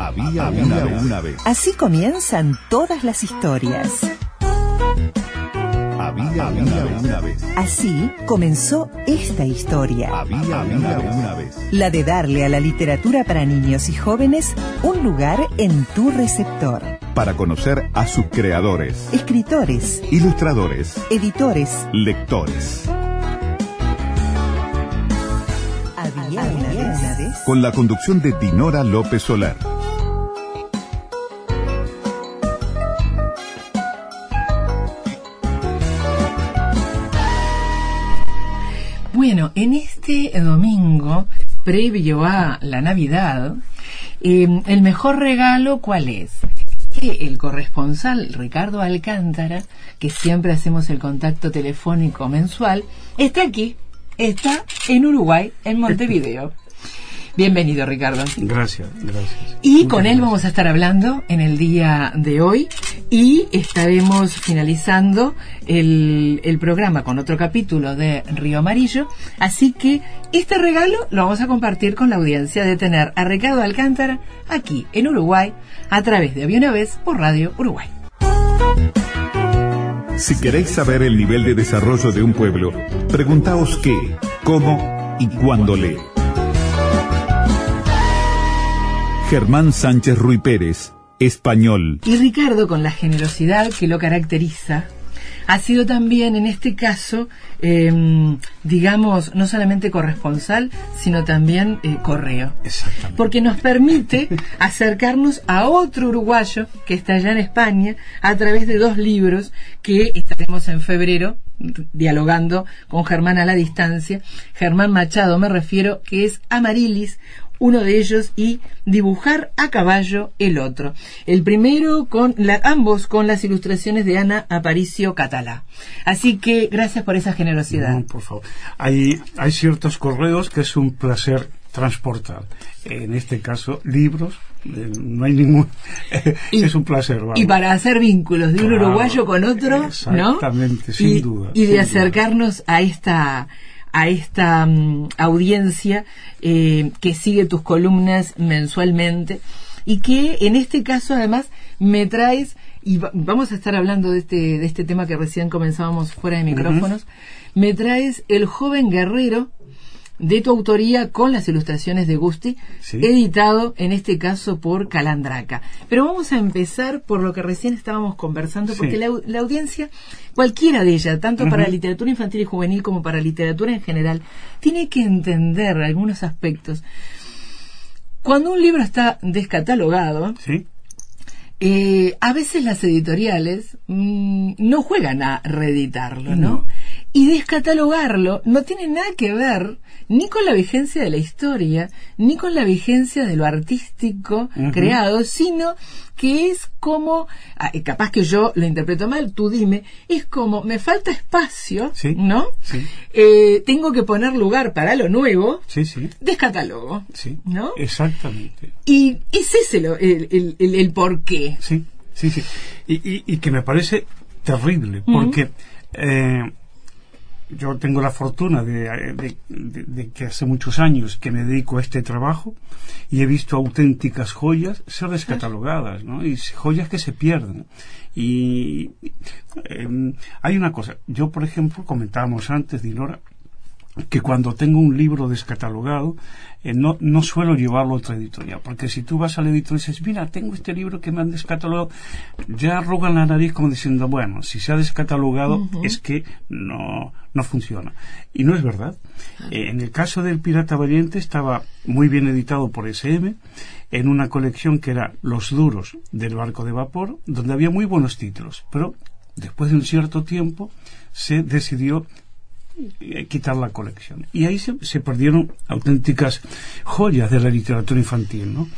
Había, una, vez. Así comienzan todas las historias. Había, una, vez. Así comenzó esta historia. Había una, vez. La de darle a la literatura para niños y jóvenes un lugar en tu receptor. Para conocer a sus creadores, Escritores, ilustradores, editores. lectores. Había una vez. Con la conducción de Dinora López Solar. Bueno, en este domingo, previo a la Navidad, eh, el mejor regalo, ¿cuál es? Que el corresponsal Ricardo Alcántara, que siempre hacemos el contacto telefónico mensual, está aquí, está en Uruguay, en Montevideo. Bienvenido, Ricardo. Gracias, gracias. Y Muchas con él gracias. vamos a estar hablando en el día de hoy y estaremos finalizando el, el programa con otro capítulo de Río Amarillo. Así que este regalo lo vamos a compartir con la audiencia de tener a Ricardo Alcántara aquí en Uruguay a través de vez por Radio Uruguay. Si queréis saber el nivel de desarrollo de un pueblo, preguntaos qué, cómo y cuándo lee. Germán Sánchez Ruy Pérez, español. Y Ricardo, con la generosidad que lo caracteriza, ha sido también en este caso, eh, digamos, no solamente corresponsal, sino también eh, correo. Exactamente. Porque nos permite acercarnos a otro uruguayo que está allá en España a través de dos libros que estaremos en febrero dialogando con Germán a la distancia. Germán Machado me refiero, que es Amarilis, uno de ellos, y Dibujar a caballo el otro. El primero con la, ambos con las ilustraciones de Ana Aparicio Catalá. Así que gracias por esa generosidad. No, por favor. Hay, hay ciertos correos que es un placer transportar. En este caso, libros, eh, no hay ningún. Y- es un placer. vamos. Y para hacer vínculos de un uruguayo con otro, ¿no? exactamente, sin y, duda, Y de duda. acercarnos a esta a esta mm, audiencia eh, que sigue tus columnas mensualmente y que en este caso además me traes y va- vamos a estar hablando de este de este tema que recién comenzábamos fuera de micrófonos me traes el joven guerrero de tu autoría con las ilustraciones de Gusti, Sí. editado en este caso por Calandraca. Pero vamos a empezar por lo que recién estábamos conversando, Sí. porque la, au- la audiencia, cualquiera de ella, tanto para literatura infantil y juvenil como para literatura en general, tiene que entender algunos aspectos. Cuando un libro está descatalogado, ¿Sí? eh, a veces las editoriales mm, no juegan a reeditarlo, ¿no? No. Y descatalogarlo no tiene nada que ver ni con la vigencia de la historia, ni con la vigencia de lo artístico creado, sino que es como, ah, eh, capaz que yo lo interpreto mal, tú dime, es como me falta espacio, Sí. ¿no? Sí. Eh, tengo que poner lugar para lo nuevo, Sí, Sí. ¿no? Exactamente. Y es ese lo- el, el, el, el porqué. Sí, sí, sí. Y, y, y que me parece terrible, porque eh, yo tengo la fortuna de, de- que hace muchos años que me dedico a este trabajo y he visto auténticas joyas ser descatalogadas, ¿no? Y joyas que se pierden. Y eh, hay una cosa, yo por ejemplo, comentábamos antes, Dinora, que cuando tengo un libro descatalogado, eh, no, no suelo llevarlo a otra editorial, porque si tú vas a la editorial y dices, mira, tengo este libro que me han descatalogado, ya arrugan la nariz como diciendo, bueno, si se ha descatalogado es que no, no funciona. Y no es verdad. Eh, en el caso del Pirata Valiente estaba muy bien editado por SM, en una colección que era Los Duros del Barco de Vapor, donde había muy buenos títulos, pero después de un cierto tiempo se decidió eh, quitar la colección. Y ahí se, se perdieron auténticas joyas de la literatura infantil, ¿no?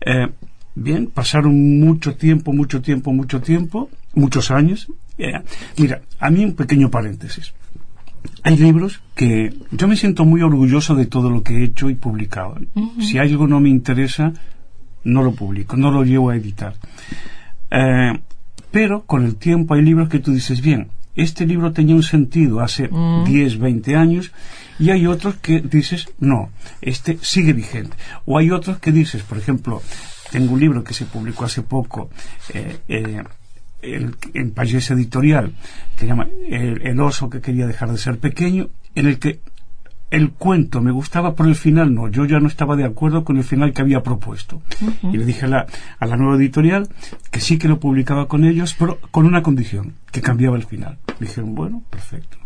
Eh, bien, pasaron mucho tiempo, mucho tiempo, mucho tiempo, muchos años. Eh, mira, a mí un pequeño paréntesis. Hay libros que yo me siento muy orgulloso de todo lo que he hecho y publicado. Si algo no me interesa, no lo publico, no lo llevo a editar. Eh, pero con el tiempo hay libros que tú dices, bien, este libro tenía un sentido hace 10, 20 años y hay otros que dices, no, este sigue vigente. O hay otros que dices, por ejemplo, tengo un libro que se publicó hace poco eh, eh, el, en Payés Editorial, que se llama el, el oso que quería dejar de ser pequeño, en el que el cuento me gustaba, pero el final no. Yo ya no estaba de acuerdo con el final que había propuesto. Y le dije a la, a la nueva editorial que sí que lo publicaba con ellos, pero con una condición, que cambiaba el final. Dijeron, bueno, perfecto.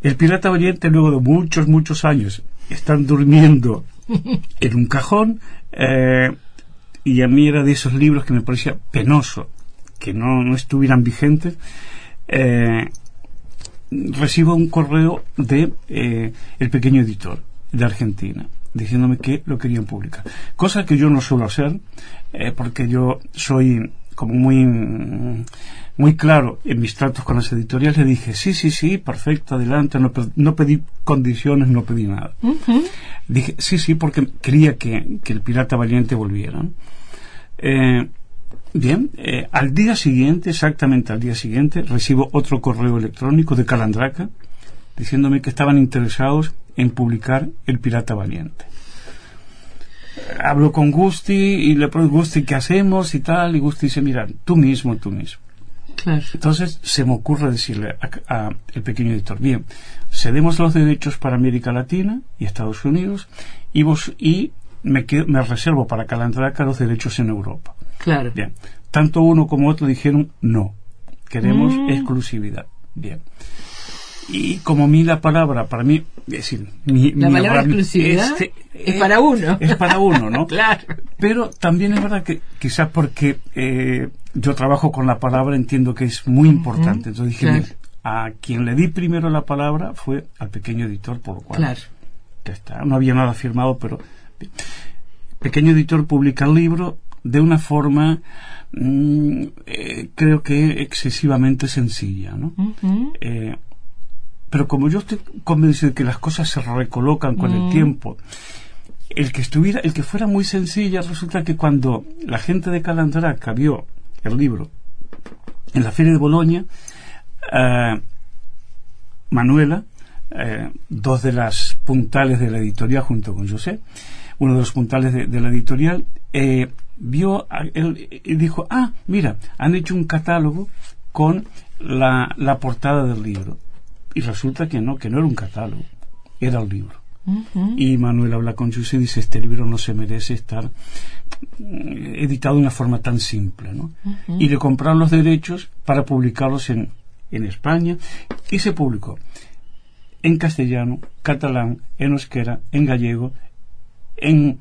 El pirata valiente, luego de muchos, muchos años, están durmiendo en un cajón, eh, y a mí era de esos libros que me parecía penoso que no, no estuvieran vigentes. Eh, recibo un correo de eh, el pequeño editor de Argentina diciéndome que lo querían publicar. Cosa que yo no suelo hacer eh, porque yo soy como muy muy claro en mis tratos con las editoriales. Le dije sí sí sí perfecto adelante no, no pedí condiciones no pedí nada dije sí sí porque quería que, que el pirata valiente volviera. Eh, Bien, eh, al día siguiente, exactamente al día siguiente, recibo otro correo electrónico de Calandraca diciéndome que estaban interesados en publicar El Pirata Valiente. Hablo con Gusti y le pregunto, Gusti, ¿qué hacemos? y tal, y Gusti dice, mira, tú mismo, tú mismo. Claro. Entonces se me ocurre decirle a, a el pequeño editor, bien, cedemos los derechos para América Latina y Estados Unidos y vos y me, quedo- me reservo para Calandraca los derechos en Europa. Claro. Bien. Tanto uno como otro dijeron no. Queremos Mm. exclusividad. Bien. Y como a mí la palabra, para mí, es decir, mi, La mi palabra abra- exclusividad este, es eh, para uno. Es para uno, ¿no? Claro. Pero también es verdad que quizás porque eh, yo trabajo con la palabra entiendo que es muy importante. Entonces dije, Claro. mira, a quien le di primero la palabra fue al pequeño editor, por lo cual Claro. ya está. No había nada firmado, pero pequeño editor publica el libro de una forma mm, eh, creo que excesivamente sencilla, ¿no? Eh, pero como yo estoy convencido de que las cosas se recolocan con el Mm. tiempo, el que estuviera, el que fuera muy sencilla, resulta que cuando la gente de Calandraca vio el libro en la feria de Boloña, eh, Manuela, eh, dos de las puntales de la editorial junto con José, uno de los puntales de, de la editorial, eh, vio él y dijo, ah, mira, han hecho un catálogo con la, la portada del libro. Y resulta que no, que no era un catálogo, era el libro. Y Manuel habla con José y dice, este libro no se merece estar mm, editado de una forma tan simple, ¿no? Y le compraron los derechos para publicarlos en, en España y se publicó en castellano, catalán, en euskera, en gallego, en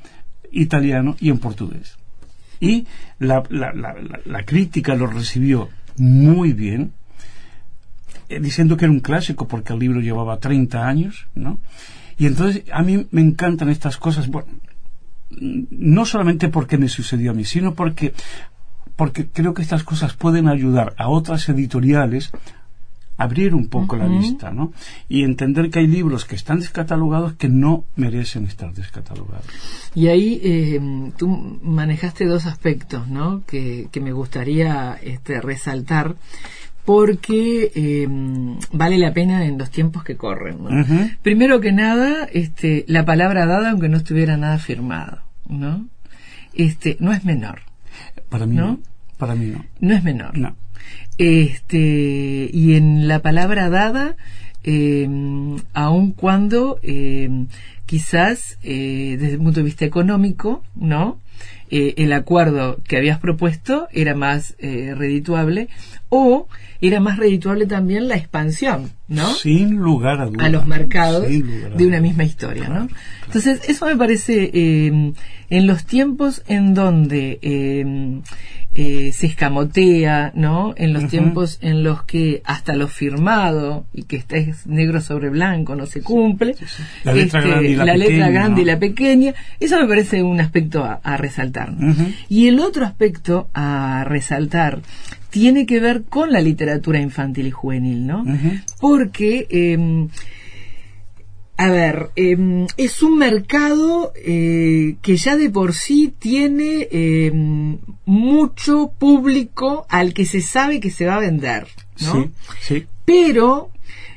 italiano y en portugués. Y la, la- la- crítica lo recibió muy bien, eh, diciendo que era un clásico porque el libro llevaba 30 años, ¿no? Y entonces a mí me encantan estas cosas, bueno, no solamente porque me sucedió a mí, sino porque, porque creo que estas cosas pueden ayudar a otras editoriales abrir un poco la vista, ¿no? Y entender que hay libros que están descatalogados que no merecen estar descatalogados. Y ahí eh, tú manejaste dos aspectos, ¿no? Que, que me gustaría este, resaltar porque eh, vale la pena en los tiempos que corren. Primero que nada, este, la palabra dada, aunque no estuviera nada firmado, ¿no? Este, no es menor, Para mí ¿No? no. Para mí no. no es menor. No. Este, y en la palabra dada, eh, aun cuando eh, quizás eh, desde el punto de vista económico, ¿no? Eh, el acuerdo que habías propuesto era más eh, redituable o era más redituable también la expansión, ¿no? Sin lugar a dudas. a los mercados a de una misma historia, Claro, ¿no? claro. Entonces, eso me parece, eh, en los tiempos en donde eh, eh, se escamotea, ¿no? En los tiempos en los que hasta lo firmado y que está es negro sobre blanco no se cumple, sí. La letra este, grande y la letra pequeña, grande y la pequeña, eso me parece un aspecto a, a resaltar. Y el otro aspecto a resaltar tiene que ver con la literatura infantil y juvenil, ¿no? Porque, eh, a ver, eh, es un mercado eh, que ya de por sí tiene eh, mucho público al que se sabe que se va a vender, ¿no? Sí, sí. Pero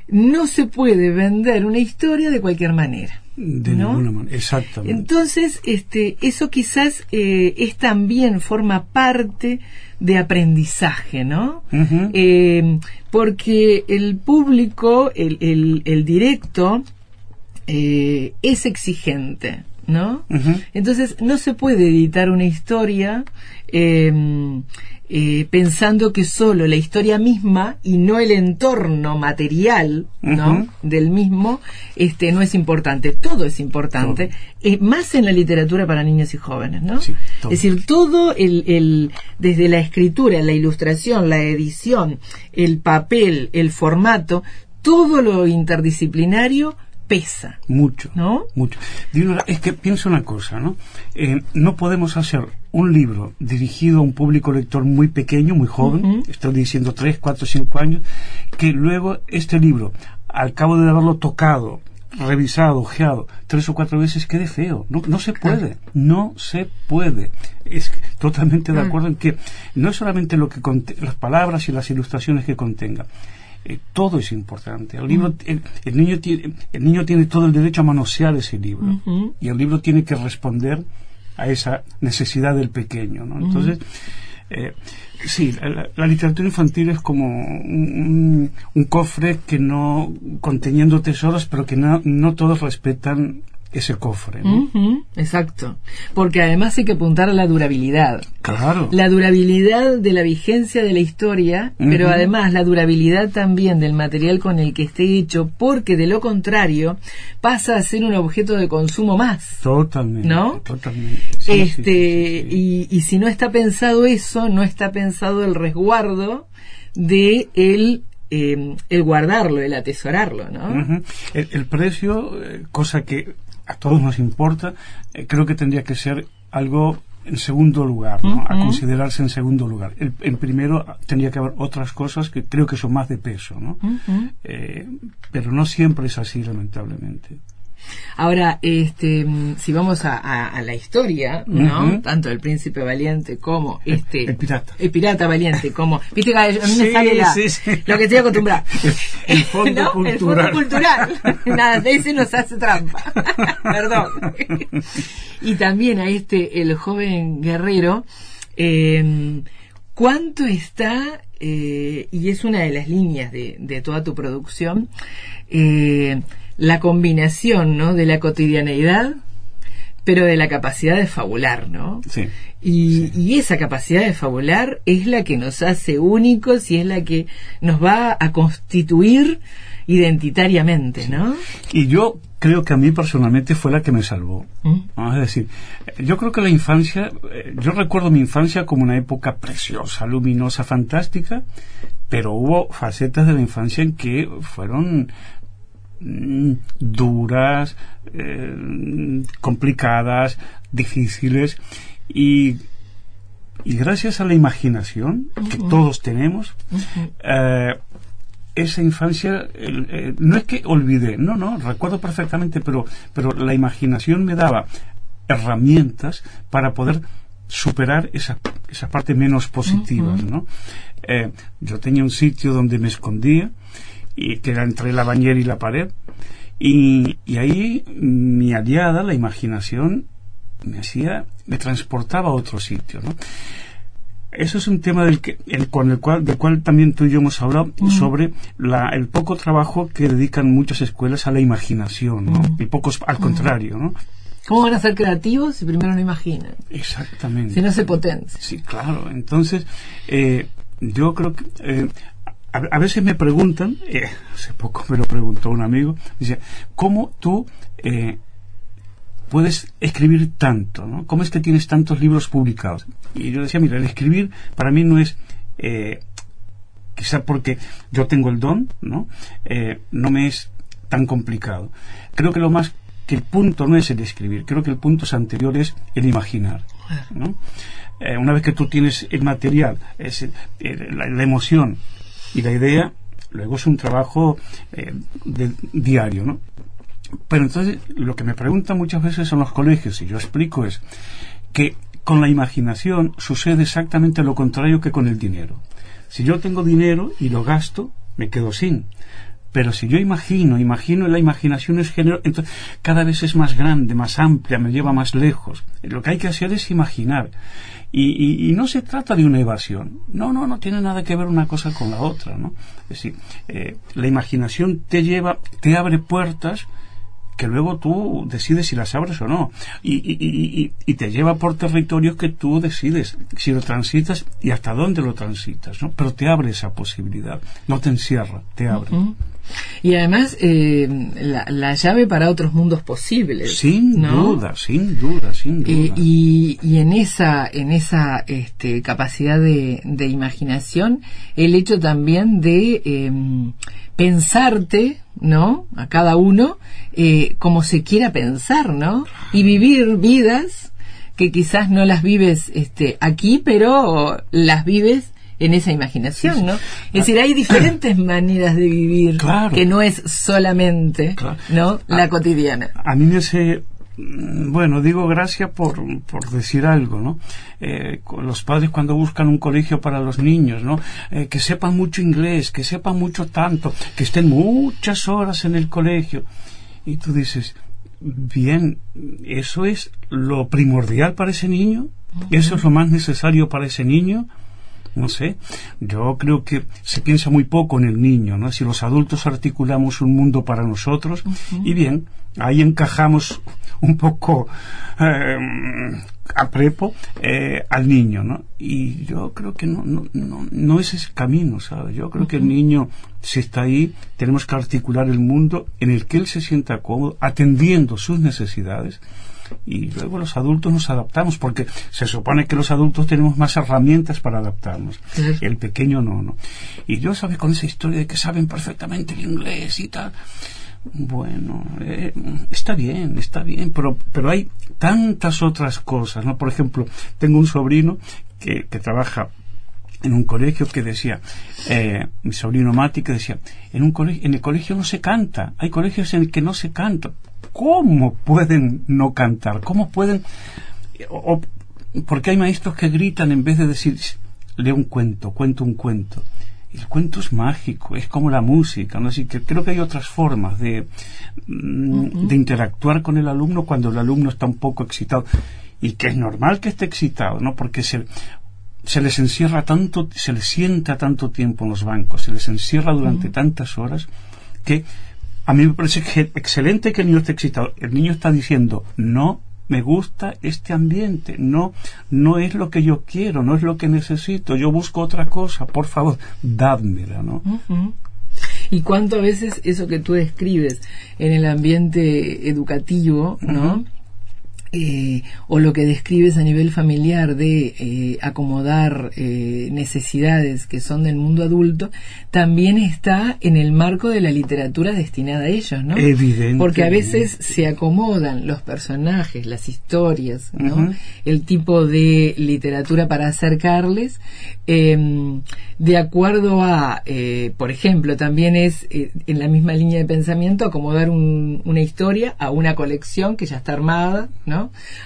no se puede vender una historia de cualquier manera. De ¿no? ninguna manera, exactamente. Entonces, este, eso quizás eh, es también forma parte de aprendizaje, ¿no? Eh, porque el público, el, el- el directo, eh, es exigente, ¿no? Entonces no se puede editar una historia eh, pensando que solo la historia misma y no el entorno material ¿no? Del mismo este no es importante todo es importante Todo. eh, más en la literatura para niños y jóvenes ¿no? Sí, es decir todo el, el desde la escritura la ilustración la edición el papel el formato todo lo interdisciplinario pesa Mucho. ¿No? Mucho. Digo, es que pienso una cosa, ¿no? Eh, no podemos hacer un libro dirigido a un público lector muy pequeño, muy joven, Ujú. estoy diciendo 3, 4, 5 años, que luego este libro, al cabo de haberlo tocado, revisado, ojeado, tres o cuatro veces, quede feo. No, no se puede. No se puede. Es totalmente de Mm. acuerdo en que no es solamente lo que las palabras y las ilustraciones que contenga. Eh, todo es importante. El libro, el, el niño tiene, el niño tiene todo el derecho a manosear ese libro y el libro tiene que responder a esa necesidad del pequeño, ¿no? Entonces, eh, sí, la, la- literatura infantil es como un, un- un cofre que no conteniendo tesoros, pero que no, no todos respetan ese cofre, ¿no? Exacto. Porque además hay que apuntar a la durabilidad. Claro. La durabilidad de la vigencia de la historia, pero además la durabilidad también del material con el que esté hecho, porque de lo contrario pasa a ser un objeto de consumo más. Totalmente. ¿No? Totalmente. Sí, este sí, sí, sí. Y, y si no está pensado eso, no está pensado el resguardo de el, eh, el guardarlo, el atesorarlo, ¿no? El, el precio, eh, cosa que a todos nos importa, eh, creo que tendría que ser algo en segundo lugar, ¿no? a considerarse en segundo lugar. El, en primero ah, tendría que haber otras cosas que creo que son más de peso, ¿no? Eh, pero no siempre es así, lamentablemente. Ahora, este, mm, si vamos a, a- a la historia, ¿no? Tanto el príncipe valiente como este, el pirata. el pirata valiente, como, viste que a mí me sale la- sí, sí. lo que estoy acostumbrada. El fondo ¿No? El fondo cultural. cultural. Nada, de ese nos hace trampa. Perdón. y también a este, el joven guerrero, eh, ¿cuánto está, eh, y es una de las líneas de, de toda tu producción, eh, la combinación, ¿no? De la cotidianeidad, pero de la capacidad de fabular, ¿no? Sí. Y, y esa capacidad de fabular es la que nos hace únicos y es la que nos va a constituir identitariamente, ¿no? Y yo creo que a mí personalmente fue la que me salvó. ¿Mm? ¿no? Es decir, yo creo que la infancia, eh, yo recuerdo mi infancia como una época preciosa, luminosa, fantástica, pero hubo facetas de la infancia en que fueron duras, eh, complicadas, difíciles y, y gracias a la imaginación que todos tenemos, eh, esa infancia eh, no es que olvidé, no, no, recuerdo perfectamente, pero, pero la imaginación me daba herramientas para poder superar esa, esa parte menos positiva, ¿no? Eh, yo tenía un sitio donde me escondía, y que era entre la bañera y la pared, y, y ahí mi aliada, la imaginación, me hacía, me transportaba a otro sitio, ¿no? Eso es un tema del, que, el, con el cual, del cual también tú y yo hemos hablado sobre la, el poco trabajo que dedican muchas escuelas a la imaginación, ¿no? Y pocos al contrario, ¿no? ¿Cómo van a ser creativos si primero no imaginan? Exactamente. Si no se potencia. Sí, claro. Entonces, eh, yo creo que eh, a, a veces me preguntan, eh, hace poco me lo preguntó un amigo, dice, ¿cómo tú eh, puedes escribir tanto? ¿no? ¿Cómo es que tienes tantos libros publicados? Y yo decía, mira, el escribir para mí no es... Eh, quizá porque yo tengo el don, ¿no? Eh, no me es tan complicado. Creo que lo más que el punto no es el escribir, creo que el punto es anterior es el imaginar, ¿no? Eh, una vez que tú tienes el material, es la emoción y la idea, luego es un trabajo eh, de- diario, ¿no? Pero entonces lo que me preguntan muchas veces en los colegios y yo explico es que con la imaginación sucede exactamente lo contrario que con el dinero. Si yo tengo dinero y lo gasto, me quedo sin. Pero si yo imagino, imagino, la imaginación es género, entonces cada vez es más grande, más amplia, me lleva más lejos. Lo que hay que hacer es imaginar. Y, y, no se trata de una evasión. No, no, no tiene nada que ver una cosa con la otra, ¿no? Es decir, eh, la imaginación te lleva, te abre puertas que luego tú decides si las abres o no. Y, y, y, te lleva por territorios que tú decides si lo transitas y hasta dónde lo transitas, ¿no? Pero te abre esa posibilidad, no te encierra, te abre. Y además, eh, la, llave para otros mundos posibles. Sin duda, sin duda, sin eh, duda. y, y, en esa, en esa este, capacidad de, de imaginación, el hecho también de em, pensarte, ¿no? A cada uno, eh, como se quiera pensar, ¿no? Y vivir vidas que quizás no las vives este, aquí, pero las vives en esa imaginación, ¿no? Es decir, hay diferentes maneras de vivir que no es solamente, ¿no? La cotidiana. A mí me hace Mm, bueno, digo gracias por, por decir algo, ¿no? Eh, los padres cuando buscan un colegio para los niños, ¿no? Eh, que sepan mucho inglés, que sepan mucho tanto, que estén muchas horas en el colegio. Y tú dices, bien, ¿eso es lo primordial para ese niño? ¿Eso es lo más necesario para ese niño? No sé, yo creo que se piensa muy poco en el niño, ¿no? Si los adultos articulamos un mundo para nosotros, y bien, ahí encajamos un poco eh, a prepo eh, al niño, ¿no? Y yo creo que no, no, no, no es ese camino, ¿sabes? Yo creo que el niño, si está ahí, tenemos que articular el mundo en el que él se sienta cómodo, atendiendo sus necesidades, y luego los adultos nos adaptamos porque se supone que los adultos tenemos más herramientas para adaptarnos. El pequeño no no y yo sabes con esa historia de que saben perfectamente el inglés y tal. Bueno, eh, está bien, está bien, pero, pero hay tantas otras cosas, ¿no? Por ejemplo, tengo un sobrino que, que trabaja en un colegio que decía, eh, mi sobrino Mati que decía, en, un colegio, en el colegio no se canta, hay colegios en el que no se canta. ¿Cómo pueden no cantar? ¿Cómo pueden...? O, porque hay maestros que gritan en vez de decir, lee un cuento, cuento un cuento el cuento es mágico, es como la música, ¿no? Así que creo que hay otras formas de, mm, de interactuar con el alumno cuando el alumno está un poco excitado. Y que es normal que esté excitado, ¿no? Porque se, se les encierra tanto, se les sienta tanto tiempo en los bancos, se les encierra durante tantas horas que a mí me parece excelente que el niño esté excitado. El niño está diciendo, no me gusta este ambiente, no, no es lo que yo quiero, no es lo que necesito, yo busco otra cosa, por favor, dádmela, ¿no? Y cuánto a veces eso que tú describes en el ambiente educativo, ¿no? Eh, o lo que describes a nivel familiar de eh, acomodar eh, necesidades que son del mundo adulto, también está en el marco de la literatura destinada a ellos, ¿no? Porque a veces se acomodan los personajes, las historias, ¿no? El tipo de literatura para acercarles, em, de acuerdo a, por ejemplo, también es en la misma línea de pensamiento acomodar una historia a una colección que ya está armada, ¿no?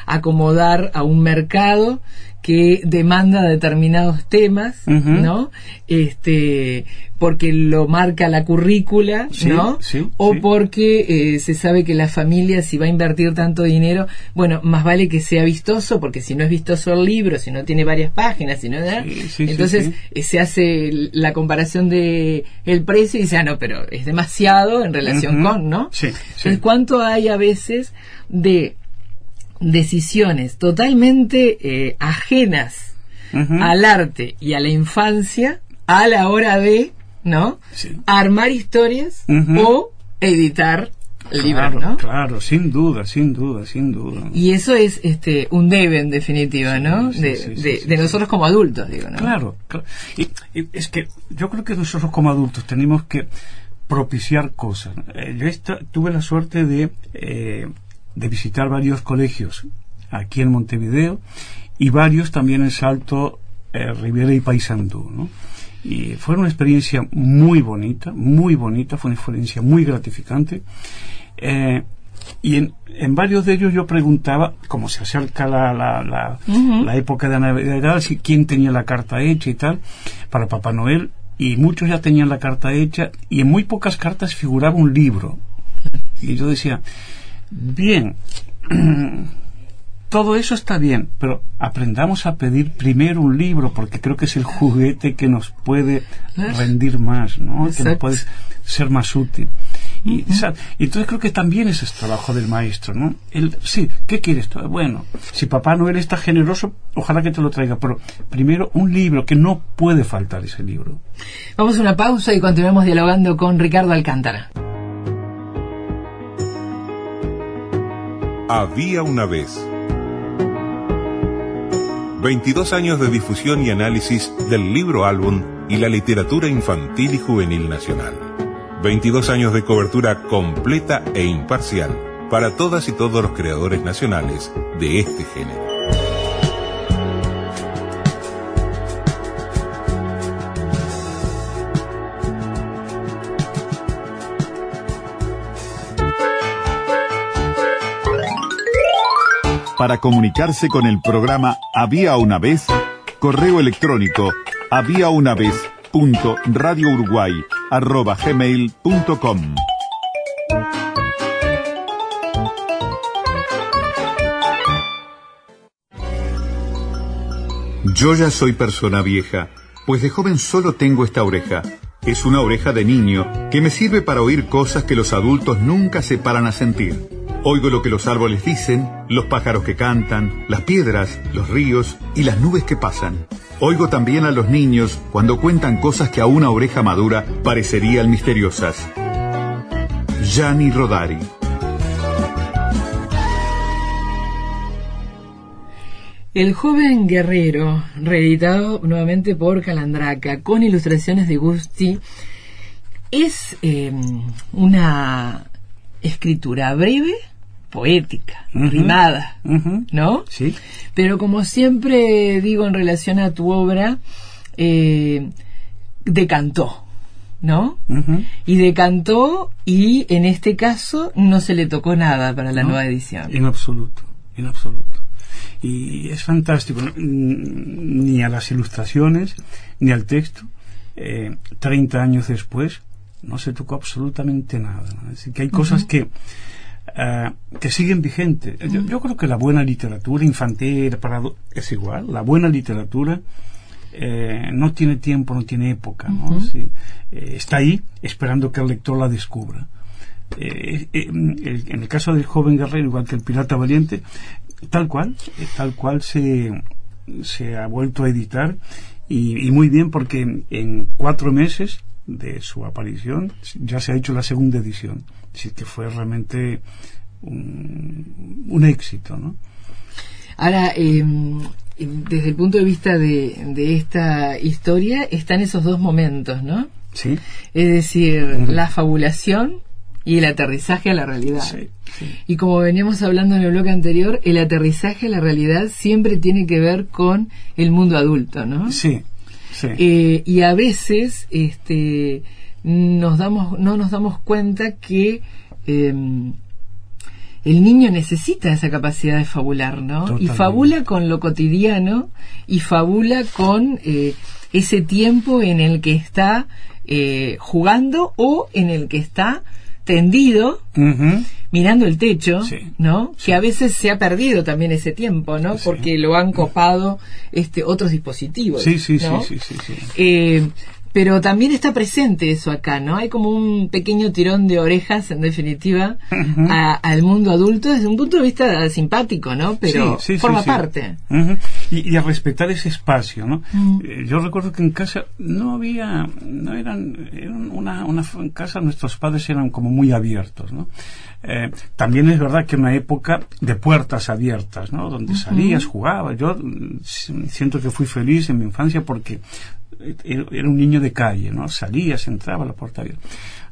Acomodar a un mercado que demanda determinados temas, ¿no? Este, porque lo marca la currícula, ¿no? o porque eh, se sabe que la familia, si va a invertir tanto dinero, bueno, más vale que sea vistoso, porque si no es vistoso el libro, si no tiene varias páginas, si no, entonces eh, se hace la comparación de el precio y dice, ah, no, pero es demasiado en relación con, ¿no? Entonces, ¿cuánto hay a veces de decisiones totalmente eh, ajenas al arte y a la infancia a la hora de, ¿no? Armar historias o editar libros, claro, Claro, sin duda, sin duda, sin duda. Y eso es este un debe en definitiva, ¿no? de, nosotros como adultos, digo, ¿no? Claro, Y, es que yo creo que nosotros como adultos tenemos que propiciar cosas. Eh, yo tuve la suerte de eh, de visitar varios colegios aquí en Montevideo y varios también en Salto, eh, Rivera y Paysandú, ¿no? Y fue una experiencia muy bonita, muy bonita, fue una experiencia muy gratificante. Eh, y en, en, varios de ellos yo preguntaba, como se acerca la, la, la, la época de Navidad, si quién tenía la carta hecha y tal, para Papá Noel, y muchos ya tenían la carta hecha y en muy pocas cartas figuraba un libro. Y yo decía, bien, todo eso está bien, pero aprendamos a pedir primero un libro porque creo que es el juguete que nos puede rendir más, ¿no? Que nos puede ser más útil. Y, entonces creo que también ese es el trabajo del maestro, ¿no? El, sí, ¿qué quieres tú? Bueno, si Papá Noel está generoso, ojalá que te lo traiga, pero primero un libro, que no puede faltar ese libro. Vamos a una pausa y continuamos dialogando con Ricardo Alcántara. Había una vez. 22 años de difusión y análisis del libro álbum y la literatura infantil y juvenil nacional. 22 años de cobertura completa e imparcial para todas y todos los creadores nacionales de este género. Para comunicarse con el programa Había una vez, correo electrónico había una vez punto gmail.com. Yo ya soy persona vieja, pues de joven solo tengo esta oreja. Es una oreja de niño que me sirve para oír cosas que los adultos nunca se paran a sentir. Oigo lo que los árboles dicen, los pájaros que cantan, las piedras, los ríos y las nubes que pasan. Oigo también a los niños cuando cuentan cosas que a una oreja madura parecerían misteriosas. Gianni Rodari. El joven guerrero, reeditado nuevamente por Calandraca, con ilustraciones de Gusti, es em, una escritura breve, poética, rimada, ¿no? Sí. Pero como siempre digo en relación a tu obra, eh, decantó, ¿no? Y decantó y en este caso no se le tocó nada para la nueva edición. En absoluto, en absoluto. Y es fantástico, ni a las ilustraciones, ni al texto, eh, 30 años después, no se tocó absolutamente nada. Así que hay cosas que eh, que siguen vigentes. Yo, creo que la buena literatura infantil es igual. La buena literatura eh, no tiene tiempo, no tiene época. Eh, está ahí esperando que el lector la descubra. en el caso del joven guerrero, igual que el pirata valiente, tal cual, tal cual se, se ha vuelto a editar y, y muy bien porque en cuatro meses de su aparición ya se ha hecho la segunda edición sí que fue realmente un, éxito, ¿no? Ahora, em, desde el punto de vista de, de, esta historia, están esos dos momentos, ¿no? Sí. Es decir, la fabulación y el aterrizaje a la realidad. Sí, Y como veníamos hablando en el bloque anterior, el aterrizaje a la realidad siempre tiene que ver con el mundo adulto, ¿no? Sí, sí. Eh, y a veces, este nos damos, no nos damos cuenta que em, el niño necesita esa capacidad de fabular, ¿no? Y fabula con lo cotidiano y fabula con eh, ese tiempo en el que está eh, jugando o en el que está tendido mirando el techo, ¿no? Que a veces se ha perdido también ese tiempo, ¿no? Porque lo han copado este otros dispositivos. Sí, sí, sí, sí, sí, eh, pero también está presente eso acá, ¿no? Hay como un pequeño tirón de orejas, en definitiva, al mundo adulto desde un punto de vista simpático, ¿no? Pero forma parte. y, a respetar ese espacio, ¿no? Eh, yo recuerdo que en casa no había, no eran, eran una, una en casa nuestros padres eran como muy abiertos, ¿no? Eh, también es verdad que una época de puertas abiertas, ¿no? Donde salías, jugabas. Yo mm, siento que fui feliz en mi infancia porque era un niño de calle, ¿no? Salía, se entraba a la puerta abierta.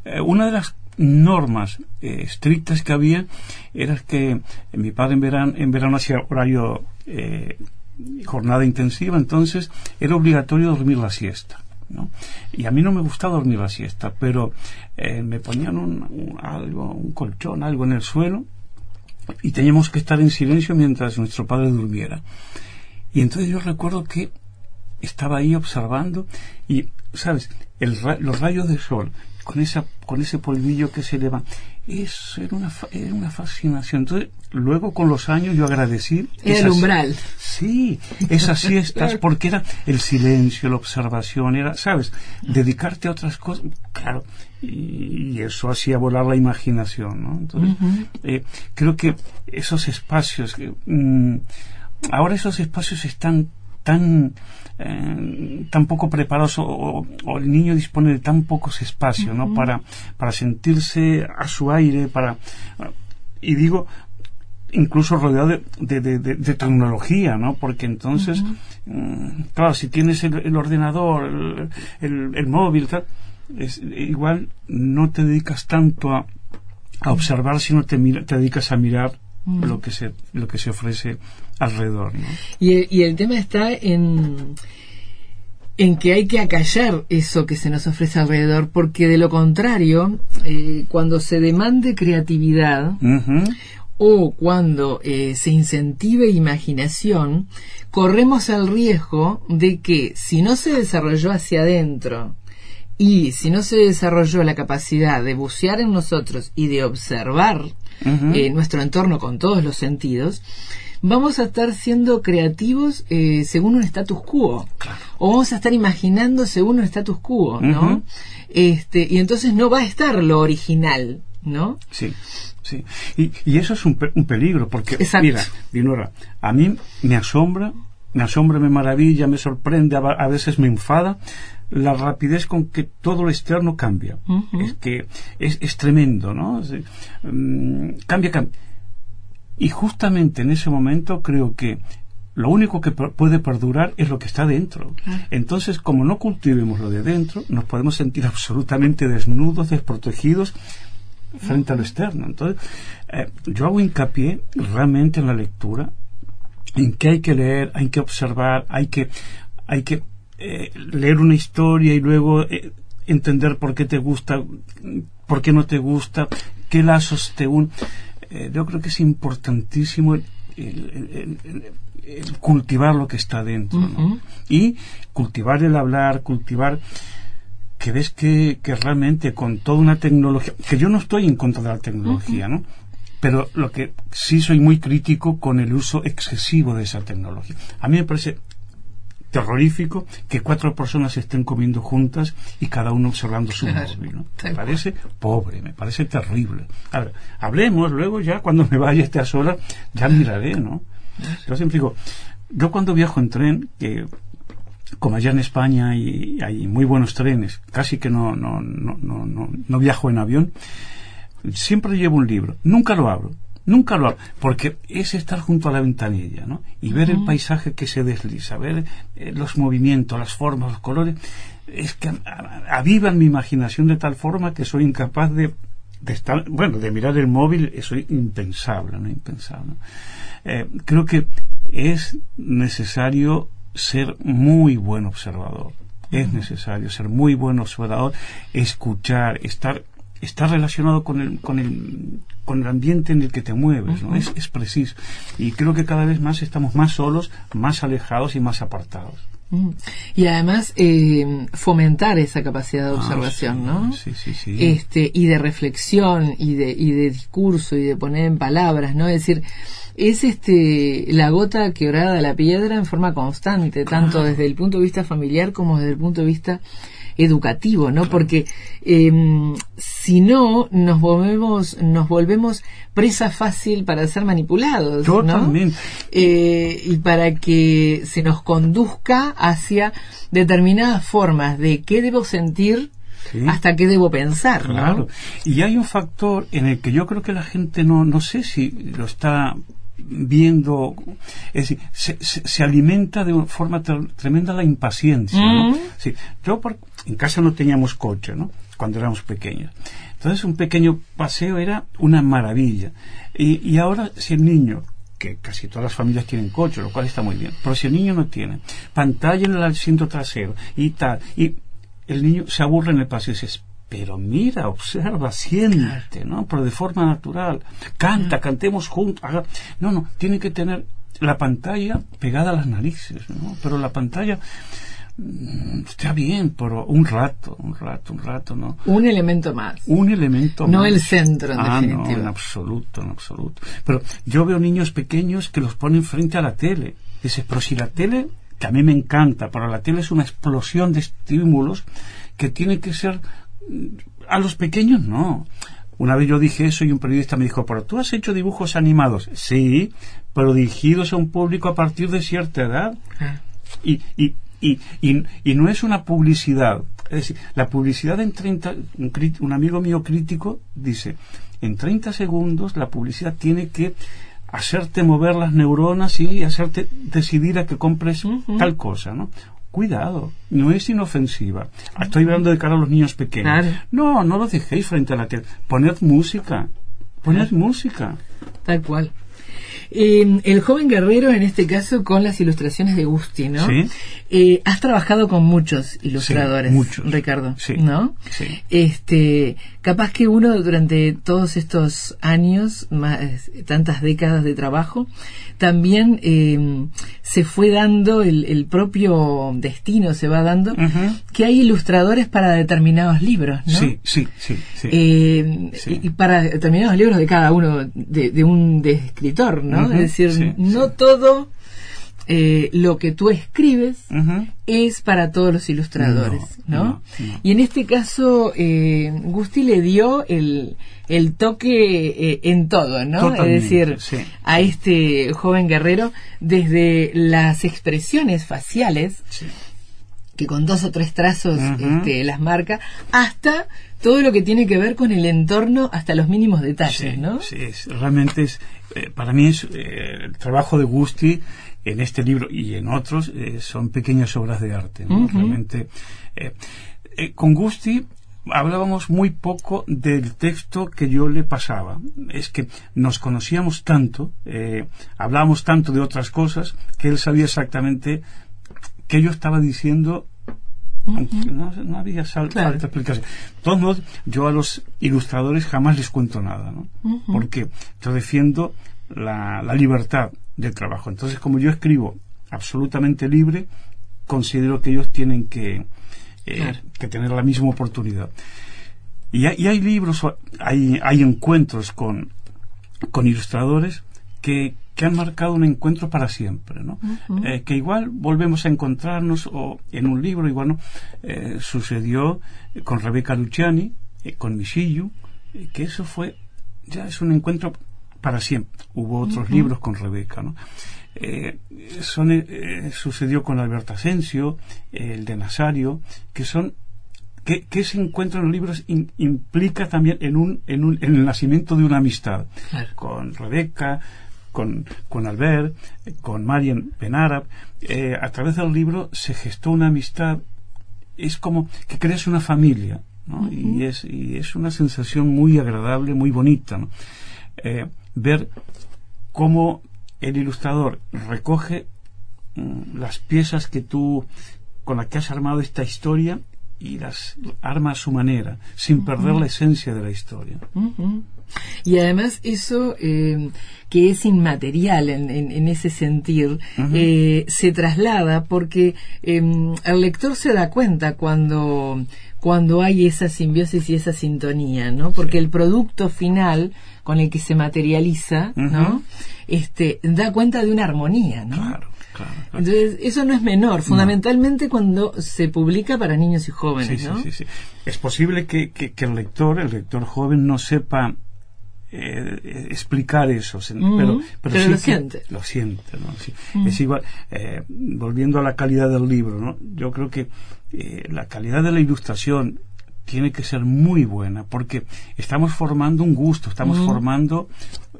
Eh, una de las normas eh, estrictas que había era que mi padre en verano, en verano hacía horario eh, jornada intensiva, entonces era obligatorio dormir la siesta. ¿no? Y a mí no me gustaba dormir la siesta, pero me ponían un, algo, un colchón, algo en el suelo, y teníamos que estar en silencio mientras nuestro padre durmiera. Y entonces yo recuerdo que estaba ahí observando y, ¿sabes? El los rayos del sol con esa con ese polvillo que se eleva eso era una, era una fascinación. Entonces luego con los años yo agradecí el umbral. sí esas siestas porque era el silencio la observación era sabes dedicarte a otras cosas claro y, eso hacía volar la imaginación ¿no? entonces eh, creo que esos espacios mm, ahora esos espacios están tan eh, tan poco preparados o, el niño dispone de tan pocos espacios ¿no? para, para sentirse a su aire para y digo incluso rodeado de, de, tecnología, ¿no? Porque entonces, mm, claro, si tienes el, ordenador, el, el, móvil, tal, es, igual no te dedicas tanto a, a observar, sino te, te dedicas a mirar lo que se lo que se ofrece alrededor ¿no? y, el, y el tema está en en que hay que acallar eso que se nos ofrece alrededor, porque de lo contrario, eh, cuando se demande creatividad o cuando eh, se incentive imaginación, corremos el riesgo de que si no se desarrolló hacia adentro y si no se desarrolló la capacidad de bucear en nosotros y de observar eh, nuestro entorno con todos los sentidos, vamos a estar siendo creativos eh, según un status quo. O vamos a estar imaginando según un status quo, ¿no? este, y entonces no va a estar lo original, ¿no? Sí. Sí, y, y eso es un, un peligro, porque, mira, Dinora, a mí me asombra, me asombra, me maravilla, me sorprende, a, veces me enfada la rapidez con que todo lo externo cambia. Es que es, es tremendo, ¿no? Mm, cambia, cambia. Y justamente en ese momento creo que lo único que puede perdurar es lo que está dentro. Entonces, como no cultivemos lo de dentro, nos podemos sentir absolutamente desnudos, desprotegidos frente a lo externo. Entonces, eh, yo hago hincapié realmente en la lectura, en que hay que leer, hay que observar, hay que, hay que eh, leer una historia y luego eh, entender por qué te gusta, por qué no te gusta, qué lazos te unen eh, yo creo que es importantísimo el, cultivar lo que está dentro y cultivar el hablar, cultivar que ves que, que, realmente con toda una tecnología, que yo no estoy en contra de la tecnología, ¿no? Pero lo que sí soy muy crítico con el uso excesivo de esa tecnología. A mí me parece terrorífico que cuatro personas estén comiendo juntas y cada uno observando su móvil. ¿no? Me parece pobre, me parece terrible. A ver, hablemos luego ya cuando me vaya este a sola, ya miraré, ¿no? Yo siempre digo, yo cuando viajo en tren, que como allá en España hay, hay muy buenos trenes, casi que no, no, no, no, no viajo en avión, siempre llevo un libro, nunca lo abro Nunca lo hago, porque es estar junto a la ventanilla, ¿no? Y ver el paisaje que se desliza, ver eh, los movimientos, las formas, los colores, es que avivan mi imaginación de tal forma que soy incapaz de, estar, bueno, de mirar el móvil, eso es impensable, ¿no? Impensable. Eh, creo que es necesario ser muy buen observador. Es necesario ser muy buen observador, escuchar, estar está relacionado con el, con el, con el ambiente en el que te mueves, ¿no? es, es preciso. Y creo que cada vez más estamos más solos, más alejados y más apartados. Y además eh, fomentar esa capacidad de ah, observación, ¿no? Sí, sí, sí. Este y de reflexión y de y de discurso y de poner en palabras, ¿no? Es decir, es este la gota quebrada de la piedra en forma constante, tanto desde el punto de vista familiar como desde el punto de vista educativo, ¿no? Porque em, si no, nos volvemos, nos volvemos presa fácil para ser manipulados, ¿no? Eh, y para que se nos conduzca hacia determinadas formas de qué debo sentir hasta qué debo pensar. Claro. Y hay un factor en el que yo creo que la gente no, no sé si lo está viendo, es decir, se, se, alimenta de una forma tremenda la impaciencia. ¿no? Mm. Sí, yo en casa no teníamos coche, ¿no? Cuando éramos pequeños. Entonces un pequeño paseo era una maravilla. Y, y ahora si el niño que casi todas las familias tienen coche, lo cual está muy bien. Pero si el niño no tiene pantalla en el asiento trasero y tal, y el niño se aburre en el paseo y dice, pero mira, observa, siente, ¿no? Pero de forma natural. Canta, cantemos juntos. No, no, tiene que tener la pantalla pegada a las narices, ¿no? Pero la pantalla mm, está bien, pero un rato, un rato, un rato, ¿no? Un elemento más. Un elemento no más. el centro, en ah, definitiva. No, en absoluto, en absoluto. Pero yo veo niños pequeños que los ponen frente a la tele. Dices, pero si la tele, que a mí me encanta, pero la tele es una explosión de estímulos que tiene que ser... A los pequeños no. Una vez yo dije eso y un periodista me dijo, pero tú has hecho dibujos animados. Sí, pero dirigidos a un público a partir de cierta edad. Ah. Y, y, y, y, y no es una publicidad. Es decir, la publicidad en 30... Un, un amigo mío crítico dice, en 30 segundos la publicidad tiene que hacerte mover las neuronas y hacerte decidir a que compres tal cosa, ¿no? Cuidado, no es inofensiva. Estoy hablando de cara a los niños pequeños. Claro. No, no los dejéis frente a la tele. Poned música. Poned música. Tal cual. Eh, el joven guerrero, en este caso, con las ilustraciones de Gusti, ¿no? Sí. Eh, has trabajado con muchos ilustradores, Sí, muchos. Ricardo, Sí, ¿no? sí. Este, capaz que uno durante todos estos años, más, tantas décadas de trabajo, también eh, se fue dando el, el propio destino, se va dando, que hay ilustradores para determinados libros, ¿no? Sí, sí, sí. sí. Eh, Sí. y, para determinados libros de cada uno, de, de un de escritor, ¿no? Es decir, sí, no todo eh, lo que tú escribes es para todos los ilustradores, ¿no? No, no, no. Y en este caso, eh, Gusti le dio el, el toque eh, en todo, ¿no? Totalmente, es decir, sí. a este joven guerrero, desde las expresiones faciales, Sí. que con dos o tres trazos este, las marca, hasta todo lo que tiene que ver con el entorno, hasta los mínimos detalles, Sí, ¿no? sí, es- realmente es, eh, para mí es eh, el trabajo de Gusti en este libro y en otros eh, son pequeñas obras de arte. ¿no? Realmente, eh, eh, con Gusti hablábamos muy poco del texto que yo le pasaba. Es que nos conocíamos tanto, hablábamos tanto de otras cosas, que él sabía exactamente qué yo estaba diciendo no, no había sal- Claro. falta explicación. De todos modos, yo a los ilustradores jamás les cuento nada, ¿no? Porque yo defiendo la, la libertad del trabajo. Entonces, como yo escribo absolutamente libre, considero que ellos tienen que, eh, Claro. que tener la misma oportunidad. Y hay, y hay libros, hay, hay encuentros con, con ilustradores que, que han marcado un encuentro para siempre, ¿no? Eh, que igual volvemos a encontrarnos o en un libro, igual no. Eh, sucedió con Rebeca Luciani, con Misillo, que eso fue, ya es un encuentro para siempre. Hubo otros libros con Rebeca, ¿no? Eh, son, eh, sucedió con Alberto Asensio, eh, el de Nazario, que son que, que ese encuentro en los libros in- implica también en un, en un en el nacimiento de una amistad Claro. con Rebeca, con, con Albert, con Marian Benarab. Eh, a través del libro se gestó una amistad. Es como que creas una familia, ¿no? y, es, y es una sensación muy agradable, muy bonita, ¿no? Ver cómo el ilustrador recoge mm, las piezas que tú con las que has armado esta historia y las arma a su manera, sin perder la esencia de la historia. Y además eso eh, que es inmaterial en, en- en ese sentir eh, se traslada porque eh, el lector se da cuenta cuando cuando hay esa simbiosis y esa sintonía, ¿no? Porque el producto final con el que se materializa, ¿no? Este da cuenta de una armonía, ¿no? Claro, claro. claro. Entonces, eso no es menor, fundamentalmente cuando se publica para niños y jóvenes, Sí, ¿no? sí, sí, sí. Es posible que, que- que el lector, el lector joven, no sepa eh, explicar eso, se- pero, pero, pero sí lo siente. Lo siente, ¿no? Sí. Es igual, eh, volviendo a la calidad del libro, ¿no? Yo creo que eh, la calidad de la ilustración tiene que ser muy buena porque estamos formando un gusto, estamos formando,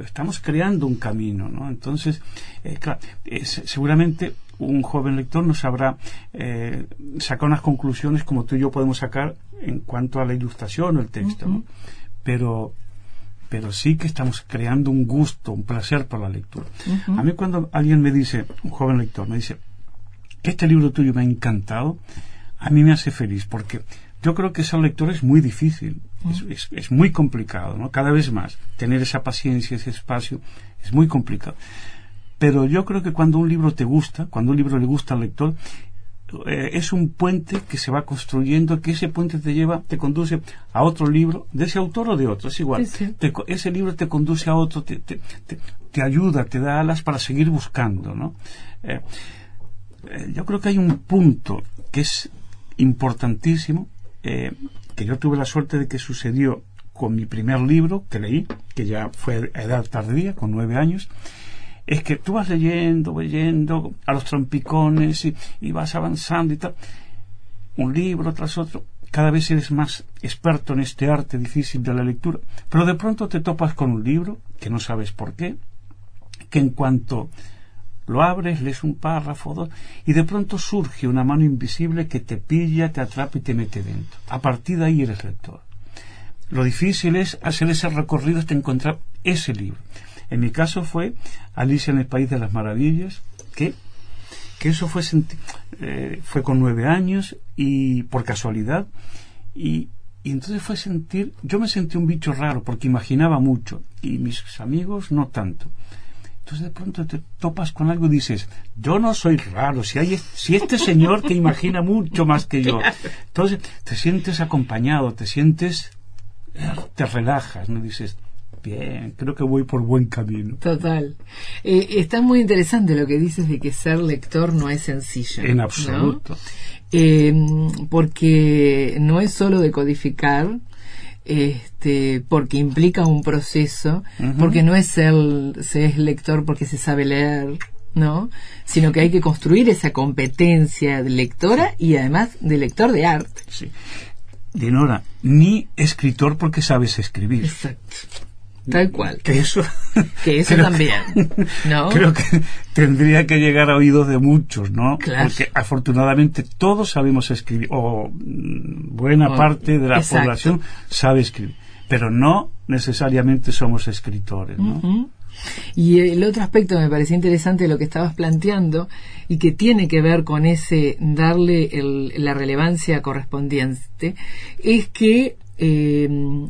estamos creando un camino, ¿no? Entonces, eh, claro, es- seguramente un joven lector no sabrá eh, sacar unas conclusiones como tú y yo podemos sacar en cuanto a la ilustración o el texto, ¿no? Pero pero sí que estamos creando un gusto, un placer por la lectura. A mí cuando alguien me dice, un joven lector, me dice, este libro tuyo me ha encantado, a mí me hace feliz, porque yo creo que ser lector es muy difícil, es, es- es muy complicado, ¿no? Cada vez más, tener esa paciencia, ese espacio, es muy complicado. pero yo creo que cuando un libro te gusta, cuando un libro le gusta al lector, eh, es un puente que se va construyendo, que ese puente te lleva, te conduce a otro libro, de ese autor o de otro, es igual. ese libro te conduce a otro, te, te, te, ayuda, te da alas para seguir buscando, ¿no? Eh, eh, yo creo que hay un punto que es importantísimo, que yo tuve la suerte de que sucedió con mi primer libro que leí, que ya fue a edad tardía, con nueve años, es que tú vas leyendo, leyendo a los trompicones y, vas avanzando y tal, un libro tras otro, cada vez eres más experto en este arte difícil de la lectura, pero de pronto te topas con un libro que no sabes por qué, que en cuanto lo abres, lees un párrafo, dos, y de pronto surge una mano invisible que te pilla, te atrapa y te mete dentro. A partir de ahí eres lector. Lo difícil es hacer ese recorrido hasta encontrar ese libro. En mi caso fue Alicia en el País de las Maravillas, que, que eso fue, eh, fue con nueve años y por casualidad. Y, y entonces fue sentir, yo me sentí un bicho raro porque imaginaba mucho y mis amigos no tanto. Entonces de pronto te topas con algo y dices, yo no soy raro, si, hay, si este señor que imagina mucho más que yo. Entonces te sientes acompañado, te sientes, te relajas, ¿no? Dices, bien, creo que voy por buen camino. Total. Eh, está muy interesante lo que dices de que ser lector no es sencillo. En absoluto. Eh, porque no es solo decodificar, este, porque implica un proceso, porque no es ser, ser lector porque se sabe leer, ¿no? Sino que hay que construir esa competencia de lectora y además de lector de arte. Sí. Dinora, ni escritor porque sabes escribir. Exacto. Tal cual. Que eso, que eso también, ¿no? Creo que tendría que llegar a oídos de muchos, ¿no? Porque afortunadamente todos sabemos escribir, o mm, buena parte de la población sabe escribir, pero no necesariamente somos escritores, ¿no? Y el otro aspecto me parecía interesante de lo que estabas planteando y que tiene que ver con ese darle la relevancia correspondiente es que eh,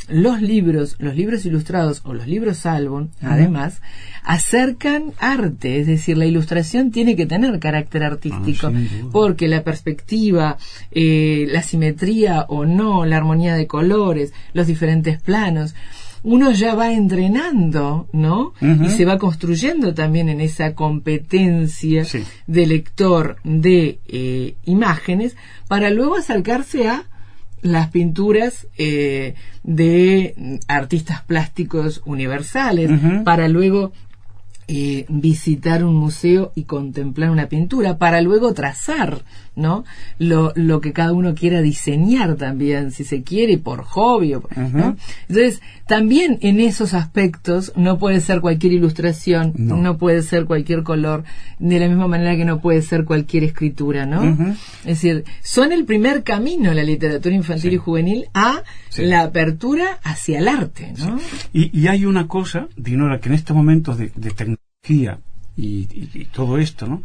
los libros, los libros ilustrados o los libros álbum, además, acercan arte, es decir, la ilustración tiene que tener carácter artístico, ah, porque la perspectiva, eh, la simetría o no, la armonía de colores, los diferentes planos, uno ya va entrenando, ¿no? Y se va construyendo también en esa competencia de lector de eh, imágenes para luego acercarse a las pinturas eh, de artistas plásticos universales para luego eh, visitar un museo y contemplar una pintura para luego trazar no lo, lo que cada uno quiera diseñar también si se quiere por hobby ¿no? entonces también en esos aspectos no puede ser cualquier ilustración no. puede ser cualquier color de la misma manera que no puede ser cualquier escritura no es decir son el primer camino la literatura infantil y juvenil a la apertura hacia el arte ¿no? y, y, hay una cosa Dinora que en estos momentos de, de y, y, todo esto, ¿no?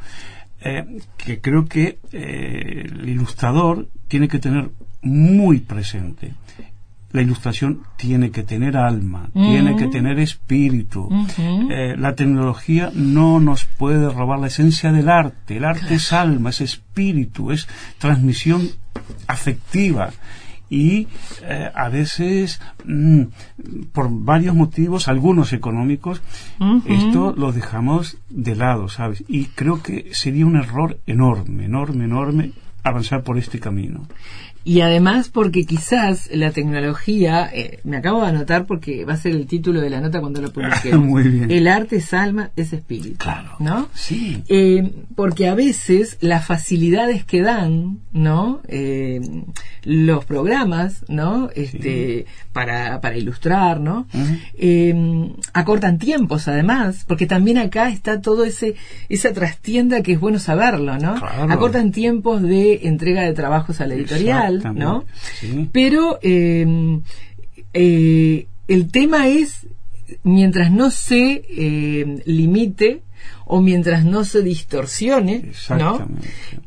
Eh, que creo que eh, el ilustrador tiene que tener muy presente. La ilustración tiene que tener alma, tiene que tener espíritu. Eh, la tecnología no nos puede robar la esencia del arte. El arte es alma, es espíritu, es transmisión afectiva y eh, a veces mm, por varios motivos, algunos económicos, esto lo dejamos de lado, ¿sabes? Y creo que sería un error enorme, enorme, enorme avanzar por este camino. Y además porque quizás la tecnología, eh, me acabo de anotar porque va a ser el título de la nota cuando lo publiquemos. Muy bien. El arte es alma, es espíritu. Claro. ¿No? Sí. Eh, porque a veces las facilidades que dan, ¿no? Eh, los programas, ¿no? Este, para, para ilustrar, ¿no? acortan tiempos además, porque también acá está todo ese, esa trastienda que es bueno saberlo, ¿no? Acortan tiempos de entrega de trabajos a la editorial. ¿No? Pero em, eh, el tema es, mientras no se em, limite o mientras no se distorsione, ¿no?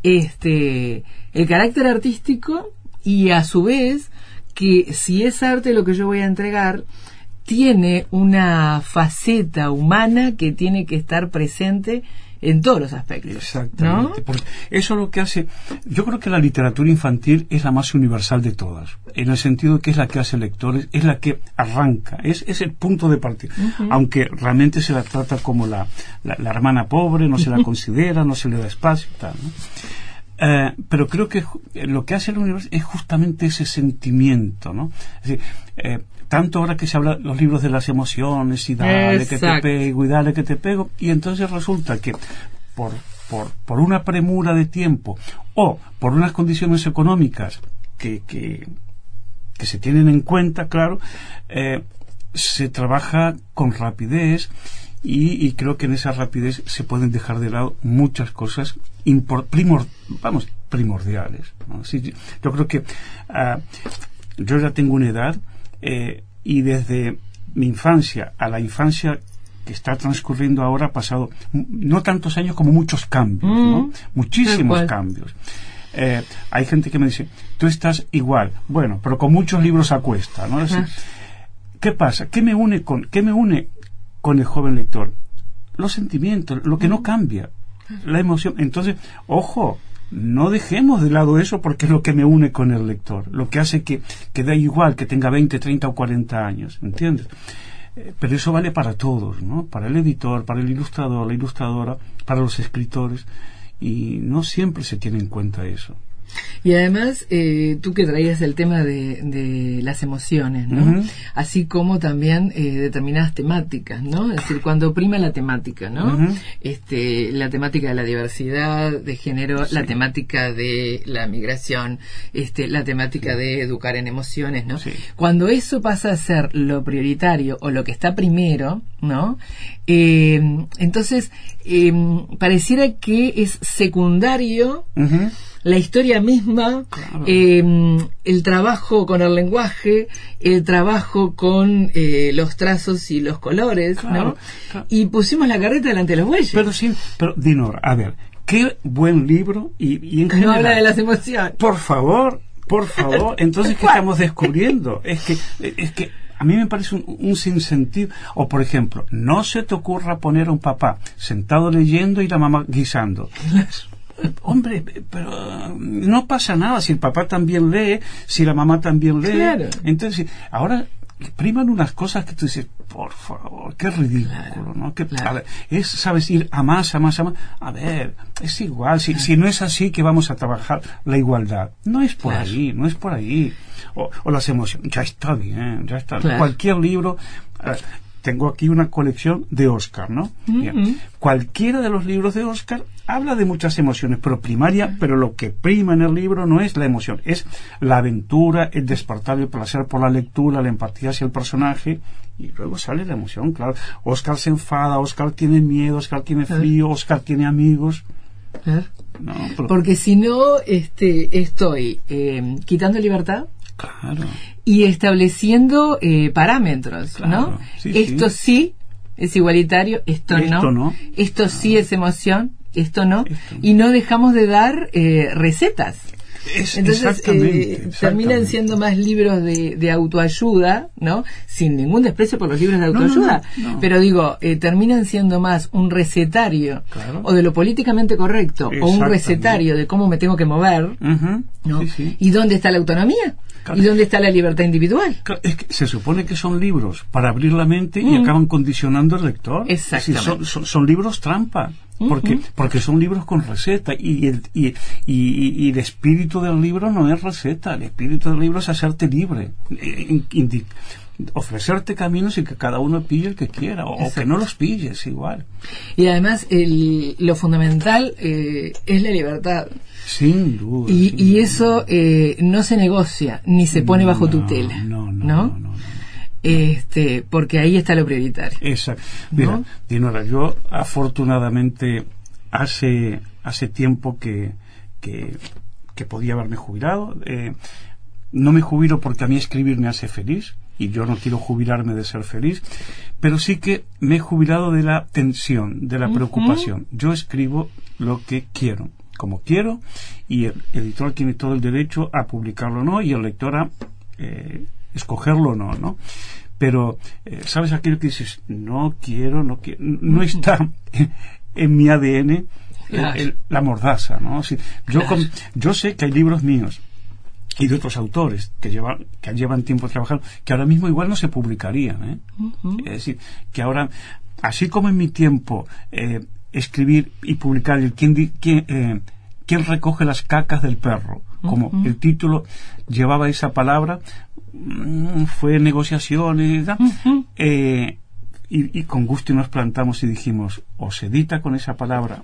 Este, el carácter artístico y a su vez que si es arte lo que yo voy a entregar, tiene una faceta humana que tiene que estar presente en todos los aspectos. Exactamente. Porque eso es lo que hace. Yo creo que la literatura infantil es la más universal de todas, en el sentido de que es la que hace lectores, es la que arranca, es, es el punto de partida. Aunque realmente se la trata como la, la, hermana pobre, no se la considera, no se le da espacio y tal. Eh, pero creo que lo que hace el universo es justamente ese sentimiento, ¿no? Es decir, eh, tanto ahora que se habla los libros de las emociones y dale que te pego y dale que te pego y entonces resulta que por, por, por una premura de tiempo o por unas condiciones económicas que, que, que se tienen en cuenta, claro, eh, se trabaja con rapidez y, y, creo que en esa rapidez se pueden dejar de lado muchas cosas primor, vamos, primordiales. yo creo que uh, yo ya tengo una edad eh, y desde mi infancia a la infancia que está transcurriendo ahora ha pasado no tantos años como muchos cambios, mm. muchísimos cambios. Eh, hay gente que me dice, tú estás igual, bueno, pero con muchos libros a cuesta, ¿no? ¿Qué pasa? ¿Qué me une con, qué me une con el joven lector? Los sentimientos, lo que no mm. cambia, la emoción. Entonces, ojo, no dejemos de lado eso porque es lo que me une con el lector, lo que hace que, que da igual que tenga 20, 30 o 40 años, ¿entiendes? Eh, pero eso vale para todos, ¿no? Para el editor, para el ilustrador, la ilustradora, para los escritores, y no siempre se tiene en cuenta eso. Y además, eh, tú que traías el tema de, de las emociones, ¿no? Así como también eh, determinadas temáticas, ¿no? Es decir, cuando prima la temática, ¿no? este, la temática de la diversidad de género, la temática de la migración, este, la temática de educar en emociones, ¿no? Cuando eso pasa a ser lo prioritario o lo que está primero, ¿no? Eh, entonces, pareciera que es secundario la historia misma, em, el trabajo con el lenguaje, el trabajo con eh, los trazos y los colores, ¿no? Y pusimos la carreta delante de los bueyes. Pero sí, pero Dinor, a ver, qué buen libro y, en general... No habla de las emociones. Por favor, por favor. Entonces, ¿qué estamos descubriendo? Es que, es que a mí me parece un, un, sinsentido. O, por ejemplo, no se te ocurra poner a un papá sentado leyendo y la mamá guisando. Hombre, pero no pasa nada si el papá también lee, si la mamá también lee. Entonces, ahora priman unas cosas que tú dices, por favor, qué ridículo, ¿no? Que, es, sabes, ir a más, a más, a más. A ver, es igual, si, si no es así que vamos a trabajar la igualdad. No es por ahí, no es por ahí. O, las emociones, ya está bien, ya está. Cualquier libro, tengo aquí una colección de Oscar, ¿no? Cualquiera de los libros de Oscar habla de muchas emociones, pero primaria, pero lo que prima en el libro no es la emoción, es la aventura, el despertar el placer por la lectura, la empatía hacia el personaje, y luego sale la emoción, claro. Oscar se enfada, Oscar tiene miedo, Oscar tiene frío, Oscar tiene amigos. Porque si no, este, estoy eh, quitando libertad. Claro y estableciendo eh, parámetros, ¿no? esto sí. es igualitario, esto, no. Esto sí es emoción, esto no. Y no dejamos de dar eh, recetas. Entonces eh, terminan siendo más libros de, autoayuda, ¿no? Sin ningún desprecio por los libros de autoayuda, pero digo, terminan siendo más un recetario o de lo políticamente correcto o un recetario de cómo me tengo que mover, ¿no? ¿Y dónde está la autonomía? ¿Y dónde está la libertad individual? Es que se supone que son libros para abrir la mente y mm. acaban condicionando al lector. Exactamente. son, libros trampa. Porque, porque son libros con receta y el, y, y, el espíritu del libro no es receta, el espíritu del libro es hacerte libre, eh, ofrecerte caminos y que cada uno pille el que quiera o, que no los pilles igual. Y además el, lo fundamental eh, es la libertad. Sin duda. Y, eso eh, no se negocia ni se pone bajo tutela. No, no, no. Este, porque ahí está lo prioritario. Exacto. Mira, Dinora, yo afortunadamente hace, hace tiempo que, que, podía haberme jubilado. Eh, no me jubilo porque a mí escribir me hace feliz y yo no quiero jubilarme de ser feliz, pero sí que me he jubilado de la tensión, de la preocupación. Yo escribo lo que quiero como quiero y el editor tiene todo el derecho a publicarlo o no y el lector a eh, escogerlo o no, ¿no? pero eh, sabes aquello que dices no quiero no quiero no está en, mi ADN la mordaza no yo yo sé que hay libros míos y de otros autores que llevan que llevan tiempo trabajando que ahora mismo igual no se publicarían ¿eh? es decir que ahora así como en mi tiempo eh, escribir y publicar el quién, quién, quién recoge las cacas del perro como el título llevaba esa palabra, mm, fue negociaciones, eh, y, con gusto nos plantamos y dijimos, o se edita con esa palabra,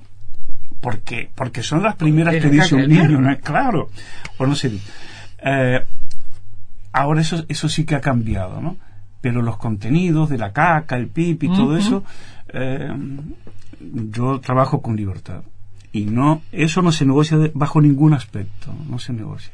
porque, porque son las primeras que dice un niño, ¿no? claro, o no se eh, ahora eso, eso sí que ha cambiado, ¿no? Pero los contenidos de la caca, el pipi, todo eso, eh, yo trabajo con libertad y no eso no se negocia bajo ningún aspecto, no se negocia.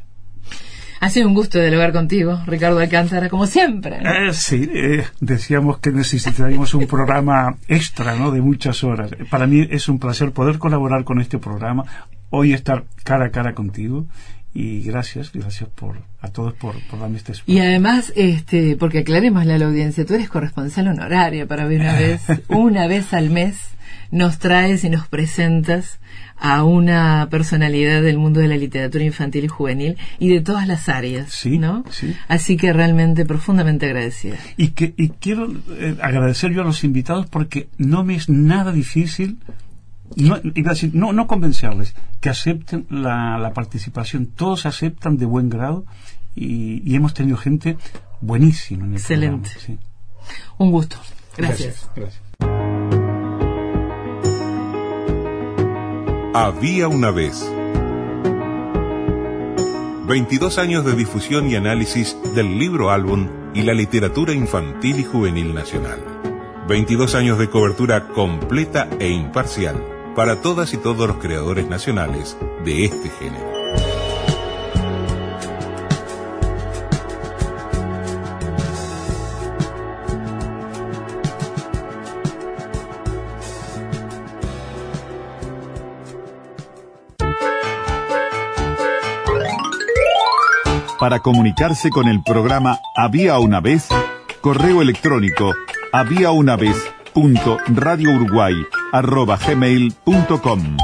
Ha sido un gusto dialogar contigo, Ricardo Alcántara, como siempre. Eh, sí, eh, decíamos que necesitaríamos un programa extra, ¿no? De muchas horas. Para mí es un placer poder colaborar con este programa, hoy estar cara a cara contigo y gracias, gracias por a todos por, por darme este espacio. Y además, este, porque aclaremos a la audiencia, tú eres corresponsal honorario para ver una vez, una vez al mes nos traes y nos presentas a una personalidad del mundo de la literatura infantil y juvenil y de todas las áreas, ¿no? Así que realmente profundamente agradecida. Y que y quiero eh, agradecer yo a los invitados porque no me es nada difícil no, no, no convencerles que acepten la, participación. Todos aceptan de buen grado y, hemos tenido gente buenísima. En Excelente. Un gusto. Gracias. gracias. Había una vez. 22 años de difusión y análisis del libro álbum y la literatura infantil y juvenil nacional. 22 años de cobertura completa e imparcial para todas y todos los creadores nacionales de este género. Para comunicarse con el programa Había una vez, correo electrónico había una vez punto radio uruguay arroba gmail.com